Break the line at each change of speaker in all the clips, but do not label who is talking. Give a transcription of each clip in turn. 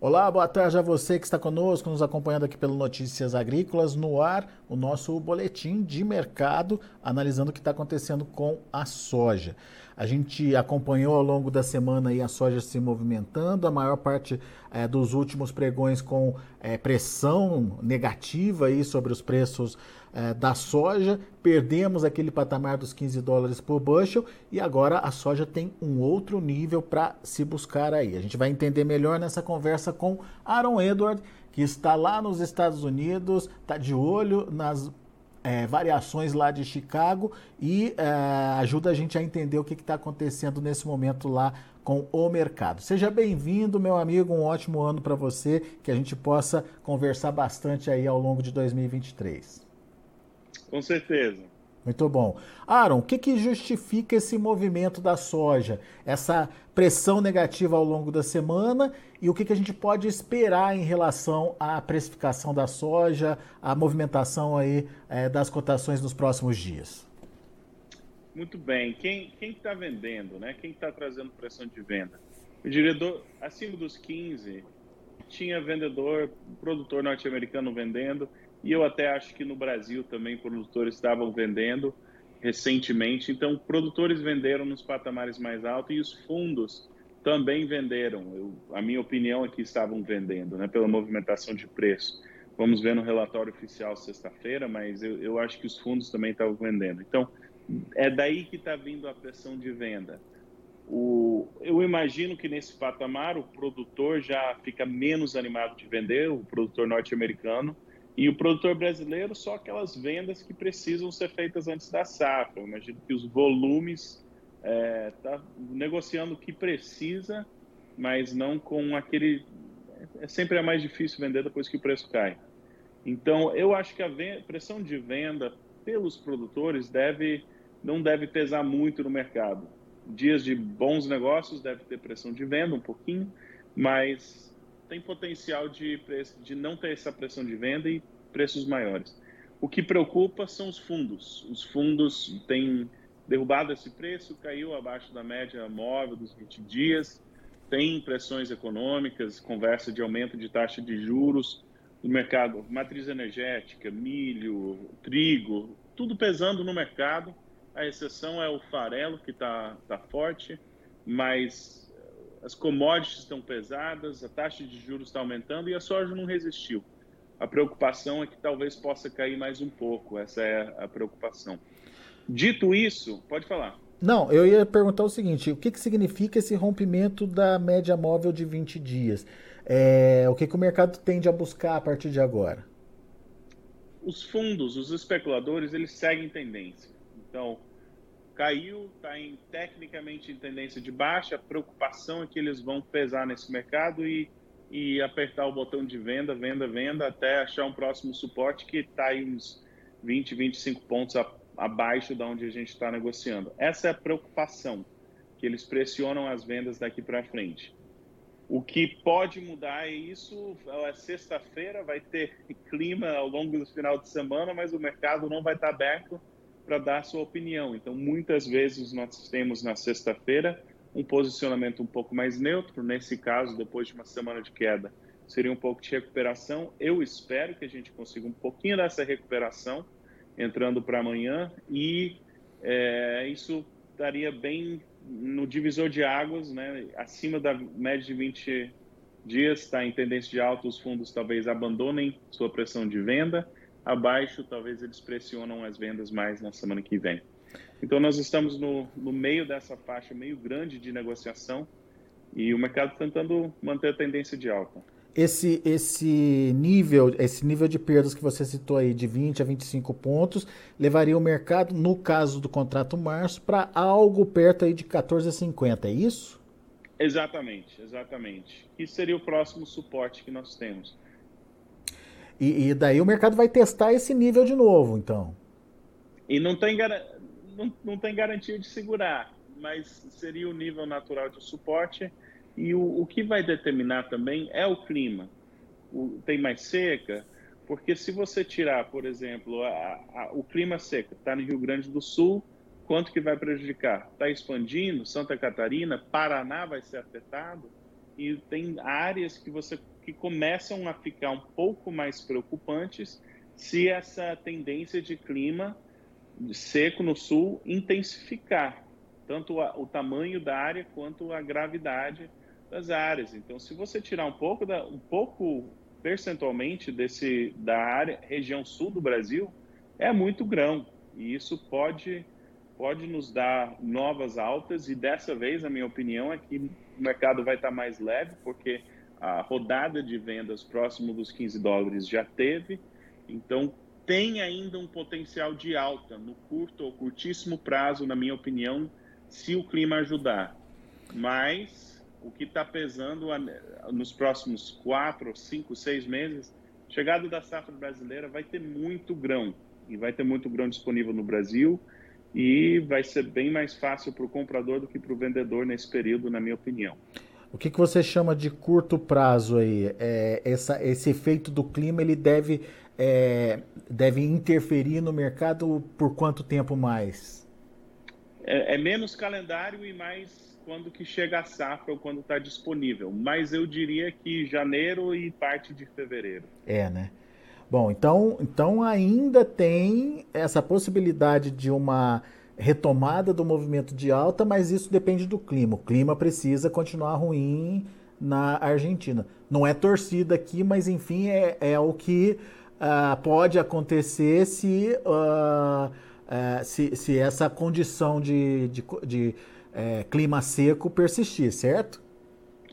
Olá, boa tarde a você que está conosco, nos acompanhando aqui pelo Notícias Agrícolas, no ar, o nosso boletim de mercado, analisando o que está acontecendo com a soja. A gente acompanhou ao longo da semana a soja se movimentando, a maior parte é, dos últimos pregões com é, pressão negativa aí sobre os preços é, da soja. Perdemos aquele patamar dos 15 dólares por bushel e agora a soja tem um outro nível para se buscar aí. A gente vai entender melhor nessa conversa com Aaron Edward, que está lá nos Estados Unidos, está de olho nas é, variações lá de Chicago e é, ajuda a gente a entender o que está acontecendo nesse momento lá com o mercado. Seja bem-vindo, meu amigo, um ótimo ano para você, que a gente possa conversar bastante aí ao longo de 2023.
Com certeza.
Muito bom. Aaron, o que, que justifica esse movimento da soja? Essa pressão negativa ao longo da semana e o que, que a gente pode esperar em relação à precificação da soja, à movimentação aí é, das cotações nos próximos dias?
Muito bem. Quem está vendendo, né? Quem está trazendo pressão de venda? O diretor, acima dos 15, tinha vendedor, produtor norte-americano vendendo e eu até acho que no Brasil também produtores estavam vendendo recentemente. Então, produtores venderam nos patamares mais altos e os fundos também venderam. Eu, a minha opinião é que estavam vendendo, né, pela movimentação de preço. Vamos ver no relatório oficial sexta-feira, mas eu, eu acho que os fundos também estavam vendendo. Então, é daí que está vindo a pressão de venda. O, eu imagino que nesse patamar o produtor já fica menos animado de vender, o produtor norte-americano, e o produtor brasileiro, só aquelas vendas que precisam ser feitas antes da safra. Eu imagino que os volumes está é, tá negociando o que precisa, mas não com aquele. É sempre é mais difícil vender depois que o preço cai. Então, eu acho que a pressão de venda pelos produtores deve não deve pesar muito no mercado. Dias de bons negócios deve ter pressão de venda um pouquinho, mas tem potencial de, de não ter essa pressão de venda e preços maiores. O que preocupa são os fundos. Os fundos têm derrubado esse preço, caiu abaixo da média móvel dos 20 dias, tem pressões econômicas, conversa de aumento de taxa de juros no mercado, matriz energética, milho, trigo, tudo pesando no mercado. A exceção é o farelo, que está tá forte, mas as commodities estão pesadas, a taxa de juros está aumentando e a soja não resistiu. A preocupação é que talvez possa cair mais um pouco, essa é a preocupação. Dito isso, pode falar.
Não, eu ia perguntar o seguinte: o que, que significa esse rompimento da média móvel de 20 dias? É, o que, que o mercado tende a buscar a partir de agora?
Os fundos, os especuladores, eles seguem tendência. Então, caiu, está em, tecnicamente em tendência de baixa, a preocupação é que eles vão pesar nesse mercado e, e apertar o botão de venda, venda, venda, até achar um próximo suporte que está aí uns 20, 25 pontos a, abaixo da onde a gente está negociando. Essa é a preocupação, que eles pressionam as vendas daqui para frente. O que pode mudar é isso. É sexta-feira, vai ter clima ao longo do final de semana, mas o mercado não vai estar aberto para dar sua opinião. Então, muitas vezes nós temos na sexta-feira um posicionamento um pouco mais neutro. Nesse caso, depois de uma semana de queda, seria um pouco de recuperação. Eu espero que a gente consiga um pouquinho dessa recuperação entrando para amanhã e é, isso estaria bem no divisor de águas, né? acima da média de 20 dias, está em tendência de alta, os fundos talvez abandonem sua pressão de venda abaixo, talvez eles pressionam as vendas mais na semana que vem. Então, nós estamos no, no meio dessa faixa meio grande de negociação e o mercado tentando manter a tendência de alta.
Esse, esse nível esse nível de perdas que você citou aí de 20 a 25 pontos levaria o mercado, no caso do contrato março, para algo perto aí de 14,50, é isso?
Exatamente, exatamente. Isso seria o próximo suporte que nós temos.
E, e, daí o mercado vai testar esse nível de novo, então.
E não tem, não, não tem garantia de segurar, mas seria o nível natural de suporte. E o, o que vai determinar também é o clima. O, tem mais seca, porque se você tirar, por exemplo, a, a, o clima seco, está no Rio Grande do Sul, quanto que vai prejudicar? Está expandindo, Santa Catarina, Paraná vai ser afetado. e tem áreas que você que começam a ficar um pouco mais preocupantes se essa tendência de clima seco no sul intensificar tanto o tamanho da área quanto a gravidade das áreas. Então, se você tirar um pouco da, um pouco percentualmente desse da área região sul do Brasil, é muito grão e isso pode pode nos dar novas altas e dessa vez a minha opinião é que o mercado vai estar mais leve porque a rodada de vendas próximo dos 15 dólares já teve, então tem ainda um potencial de alta no curto ou curtíssimo prazo, na minha opinião, se o clima ajudar. Mas o que está pesando nos próximos quatro, cinco, seis meses, chegada da safra brasileira vai ter muito grão e vai ter muito grão disponível no Brasil e vai ser bem mais fácil para o comprador do que para o vendedor nesse período, na minha opinião.
O que, que você chama de curto prazo aí? É, essa, esse efeito do clima ele deve, é, deve interferir no mercado por quanto tempo mais?
É, é menos calendário e mais quando que chega a safra ou quando está disponível. Mas eu diria que janeiro e parte de fevereiro.
É, né? Bom, então, então ainda tem essa possibilidade de uma retomada do movimento de alta, mas isso depende do clima. O clima precisa continuar ruim na Argentina. Não é torcida aqui, mas enfim, é, é o que uh, pode acontecer se, uh, uh, se, se, essa condição de, de, de eh, clima seco persistir, certo?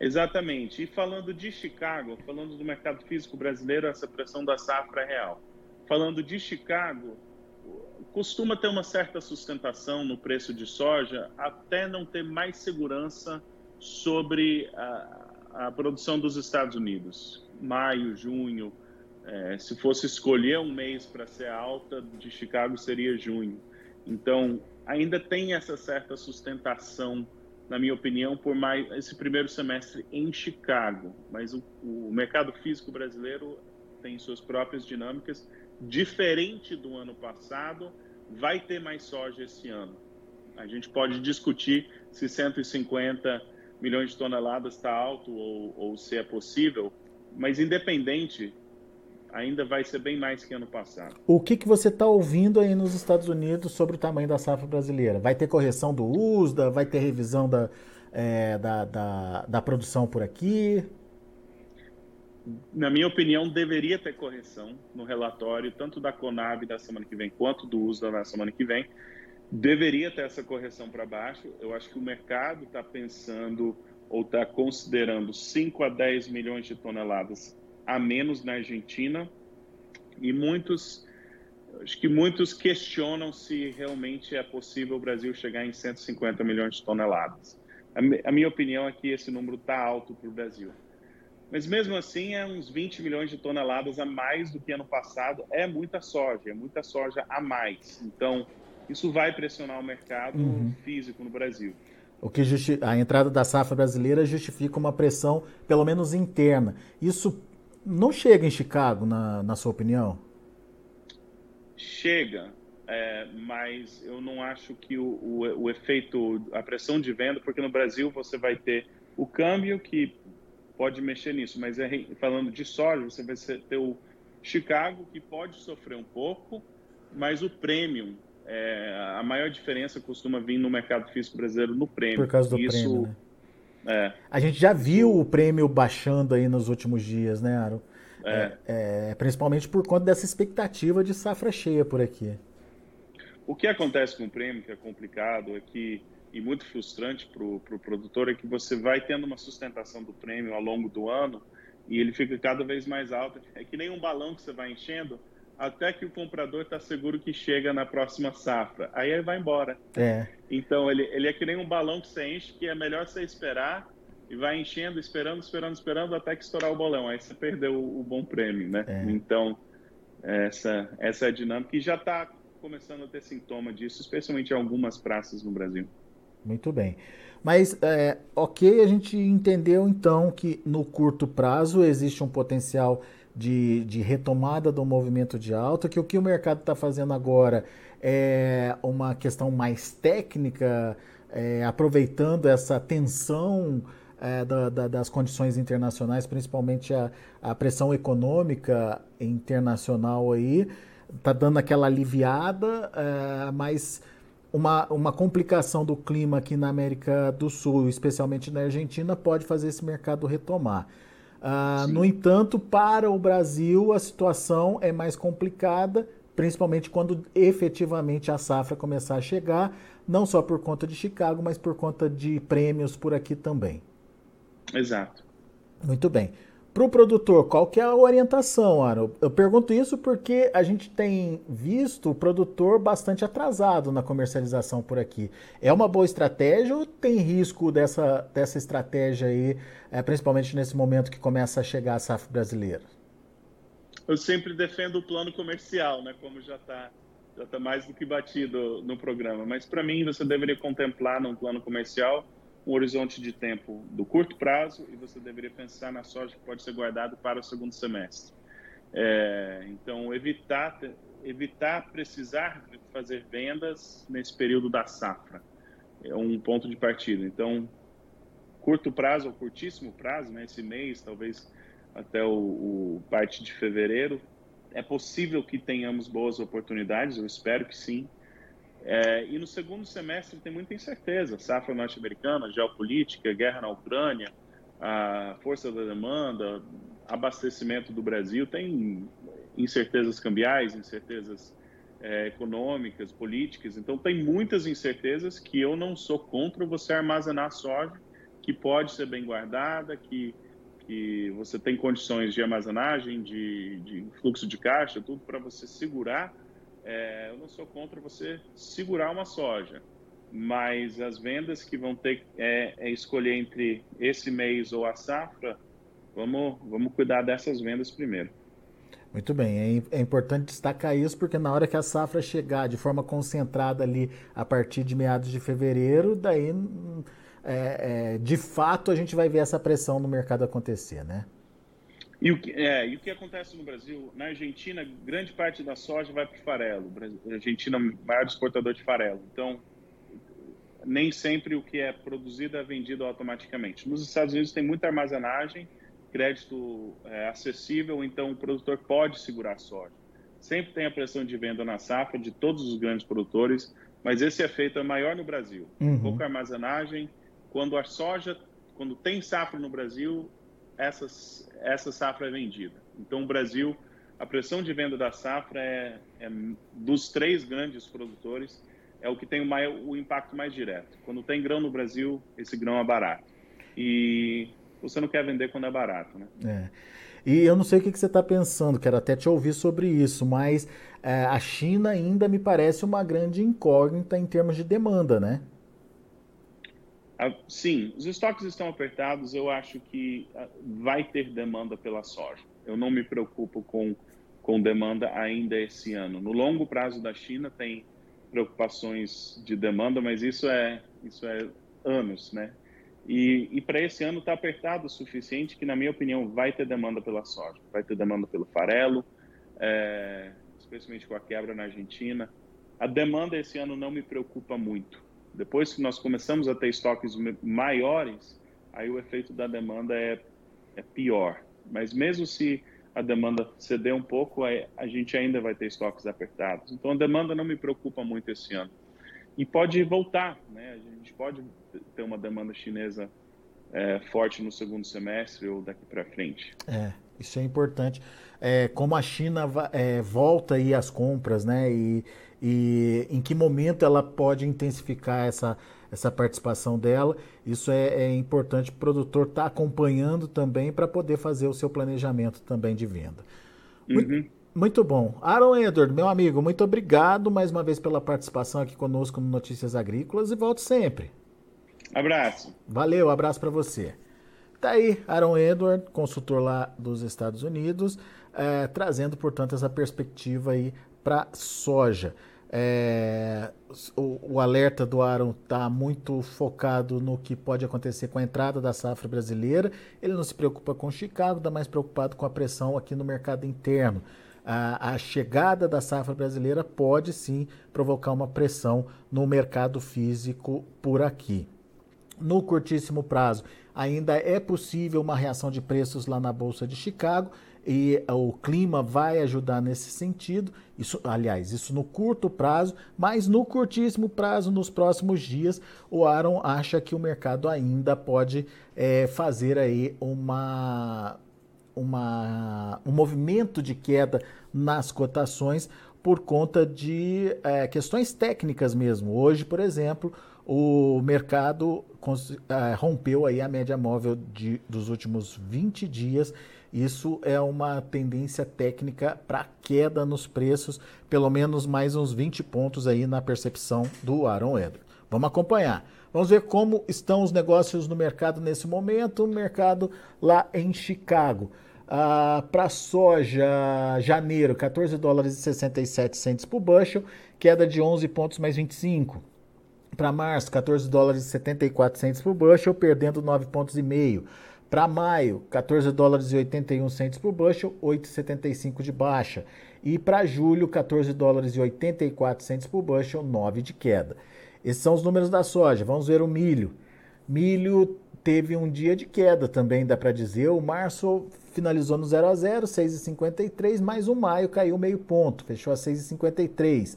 Exatamente. E falando de Chicago, falando do mercado físico brasileiro, essa pressão da safra é real. Falando de Chicago, costuma ter uma certa sustentação no preço de soja, até não ter mais segurança sobre a, a produção dos Estados Unidos. Maio, junho, é, se fosse escolher um mês para ser alta de Chicago, seria junho. Então, ainda tem essa certa sustentação na minha opinião, por mais esse primeiro semestre em Chicago. Mas o, o mercado físico brasileiro tem suas próprias dinâmicas, diferente do ano passado. Vai ter mais soja esse ano. A gente pode discutir se 150 milhões de toneladas está alto ou, ou se é possível, mas independente ainda vai ser bem mais que ano passado.
O que, que você está ouvindo aí nos Estados Unidos sobre o tamanho da safra brasileira? Vai ter correção do USDA? Vai ter revisão da, é, da, da, da, produção por aqui?
Na minha opinião, deveria ter correção no relatório, tanto da Conab da semana que vem, quanto do USDA na semana que vem. Deveria ter essa correção para baixo. Eu acho que o mercado está pensando ou está considerando 5 a 10 milhões de toneladas a menos na Argentina e muitos acho que muitos questionam se realmente é possível o Brasil chegar em 150 milhões de toneladas. A minha opinião é que esse número está alto para o Brasil. Mas mesmo assim, é uns 20 milhões de toneladas a mais do que ano passado. É muita soja, é muita soja a mais. Então, isso vai pressionar o mercado uhum. físico no Brasil.
O que justi a entrada da safra brasileira justifica uma pressão, pelo menos interna. Isso não chega em Chicago, na, na sua opinião?
Chega, é, mas eu não acho que o, o, o, efeito, a pressão de venda, porque no Brasil você vai ter o câmbio que pode mexer nisso, mas é, falando de soja, você vai ter o Chicago que pode sofrer um pouco, mas o premium, é, a maior diferença costuma vir no mercado físico brasileiro no prêmio.
Por causa do Isso, prêmio, né? É. A gente já viu o prêmio baixando aí nos últimos dias, né, Aro? É. É, é. principalmente por conta dessa expectativa de safra cheia por aqui.
O que acontece com o prêmio, que é complicado, é que, e muito frustrante para o pro produtor, é que você vai tendo uma sustentação do prêmio ao longo do ano e ele fica cada vez mais alto. É que nem um balão que você vai enchendo, até que o comprador está seguro que chega na próxima safra. Aí ele vai embora.
É.
Então ele, ele é que nem um balão que você enche, que é melhor você esperar e vai enchendo, esperando, esperando, esperando até que estourar o bolão. Aí você perdeu o, o bom prêmio, né? É. Então essa essa é a dinâmica e já está começando a ter sintoma disso, especialmente em algumas praças no Brasil.
Muito bem. Mas, é, ok, a gente entendeu então que no curto prazo existe um potencial de, de retomada do movimento de alta, que o que o mercado está fazendo agora é uma questão mais técnica, é, aproveitando essa tensão é, da, da, das condições internacionais, principalmente a, a pressão econômica internacional aí, está dando aquela aliviada, é, mas uma, uma complicação do clima aqui na América do Sul, especialmente na Argentina, pode fazer esse mercado retomar. Uh, no entanto, para o Brasil, a situação é mais complicada, principalmente quando efetivamente a safra começar a chegar, não só por conta de Chicago, mas por conta de prêmios por aqui também.
Exato.
Muito bem. Para o produtor, qual que é a orientação, Aaron? Eu pergunto isso porque a gente tem visto o produtor bastante atrasado na comercialização por aqui. É uma boa estratégia ou tem risco dessa, dessa estratégia aí, é, principalmente nesse momento que começa a chegar a safra brasileira?
Eu sempre defendo o plano comercial, né? Como já está já tá mais do que batido no programa. Mas para mim, você deveria contemplar num plano comercial um horizonte de tempo do curto prazo e você deveria pensar na soja que pode ser guardado para o segundo semestre. É, então, evitar, evitar precisar fazer vendas nesse período da safra é um ponto de partida. Então, curto prazo ou curtíssimo prazo, né, esse mês, talvez até o, o parte de fevereiro, é possível que tenhamos boas oportunidades, eu espero que sim, é, e no segundo semestre tem muita incerteza, safra norte-americana, geopolítica, guerra na Ucrânia, a força da demanda, abastecimento do Brasil, tem incertezas cambiais, incertezas é, econômicas, políticas, então tem muitas incertezas que eu não sou contra você armazenar soja, que pode ser bem guardada, que, que você tem condições de armazenagem, de, de fluxo de caixa, tudo para você segurar é, eu não sou contra você segurar uma soja, mas as vendas que vão ter é, é escolher entre esse mês ou a safra, vamos, vamos cuidar dessas vendas primeiro.
Muito bem, é, é, importante destacar isso porque na hora que a safra chegar de forma concentrada ali a partir de meados de fevereiro, daí hum, é, é, de fato a gente vai ver essa pressão no mercado acontecer, né?
E o, que, é, e o que acontece no Brasil? Na Argentina, grande parte da soja vai para o farelo. A Argentina é o maior exportador de farelo. Então, nem sempre o que é produzido é vendido automaticamente. Nos Estados Unidos tem muita armazenagem, crédito é, acessível, então o produtor pode segurar a soja. Sempre tem a pressão de venda na safra de todos os grandes produtores, mas esse efeito é maior no Brasil. Uhum. Pouca armazenagem. Quando a soja, quando tem safra no Brasil, essas, essa safra é vendida. Então, o Brasil, a pressão de venda da safra é, é dos três grandes produtores, é o que tem o, maior, o impacto mais direto. Quando tem grão no Brasil, esse grão é barato. E você não quer vender quando é barato, né?
É. E eu não sei o que, você está pensando, quero até te ouvir sobre isso, mas é, a China ainda me parece uma grande incógnita em termos de demanda, né?
Ah, sim, os estoques estão apertados. Eu acho que ah, vai ter demanda pela soja. Eu não me preocupo com, com demanda ainda esse ano. No longo prazo da China tem preocupações de demanda, mas isso é isso é anos, né? E, e para esse ano está apertado o suficiente que, na minha opinião, vai ter demanda pela soja, vai ter demanda pelo farelo, é, especialmente com a quebra na Argentina. A demanda esse ano não me preocupa muito. Depois que nós começamos a ter estoques maiores, aí o efeito da demanda é, é pior. Mas mesmo se a demanda ceder um pouco, a gente ainda vai ter estoques apertados. Então a demanda não me preocupa muito esse ano. E pode voltar, né? A gente pode ter uma demanda chinesa é, forte no segundo semestre ou daqui para frente.
É, isso é importante. É, como a China é, volta aí as compras, né? E, e em que momento ela pode intensificar essa, essa participação dela. Isso é, é importante o produtor estar tá acompanhando também para poder fazer o seu planejamento também de venda.
Uhum. Muito,
muito, bom. Aaron Edward, meu amigo, muito obrigado mais uma vez pela participação aqui conosco no Notícias Agrícolas e volte sempre.
Abraço.
Valeu, abraço para você. Tá aí, Aaron Edward, consultor lá dos Estados Unidos, é, trazendo, portanto, essa perspectiva aí para soja. É, o, o, alerta do Aaron está muito focado no que pode acontecer com a entrada da safra brasileira. Ele não se preocupa com Chicago, está mais preocupado com a pressão aqui no mercado interno. A, a, chegada da safra brasileira pode sim provocar uma pressão no mercado físico por aqui. No curtíssimo prazo, ainda é possível uma reação de preços lá na Bolsa de Chicago e o clima vai ajudar nesse sentido. Isso, aliás, isso no curto prazo, mas no curtíssimo prazo, nos próximos dias, o Aaron acha que o mercado ainda pode é, fazer aí uma, uma, um movimento de queda nas cotações por conta de é, questões técnicas mesmo. Hoje, por exemplo, o mercado rompeu aí a média móvel de, dos últimos 20 dias isso é uma tendência técnica para queda nos preços, pelo menos mais uns 20 pontos aí na percepção do Aaron Edwards. Vamos acompanhar. Vamos ver como estão os negócios no mercado nesse momento, o mercado lá em Chicago. Ah, para soja, janeiro, 14 dólares e 67 centes por bushel, queda de 11 pontos mais 25. Para março, 14 dólares e 74 centes por bushel, perdendo 9 pontos e meio. Para maio, 14 dólares e 81 centos por bushel, 8,75 de baixa. E para julho, 14 dólares e 84 centos por bushel, 9 de queda. Esses são os números da soja. Vamos ver o milho. Milho teve um dia de queda também, dá para dizer. O março finalizou no 0 a 0, 6,53, mas o maio caiu meio ponto, fechou a 6,53.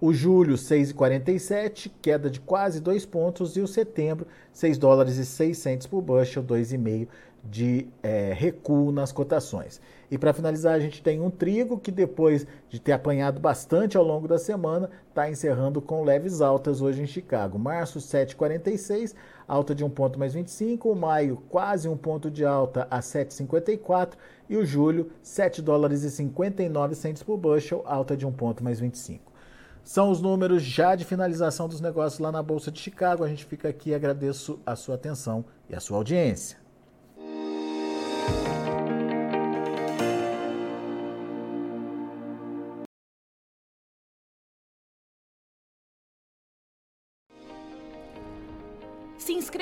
O julho, 6,47, queda de quase 2 pontos. E o setembro, 6 dólares e 6 por bushel, 2,5 de é, recuo nas cotações. E para finalizar, a gente tem um trigo que depois de ter apanhado bastante ao longo da semana, está encerrando com leves altas hoje em Chicago. Março 7,46, alta de um ponto mais 25, o maio quase um ponto de alta a 7,54 e o julho 7 dólares e 59 por bushel, alta de um ponto mais 25. São os números já de finalização dos negócios lá na Bolsa de Chicago. A gente fica aqui e agradeço a sua atenção e a sua audiência.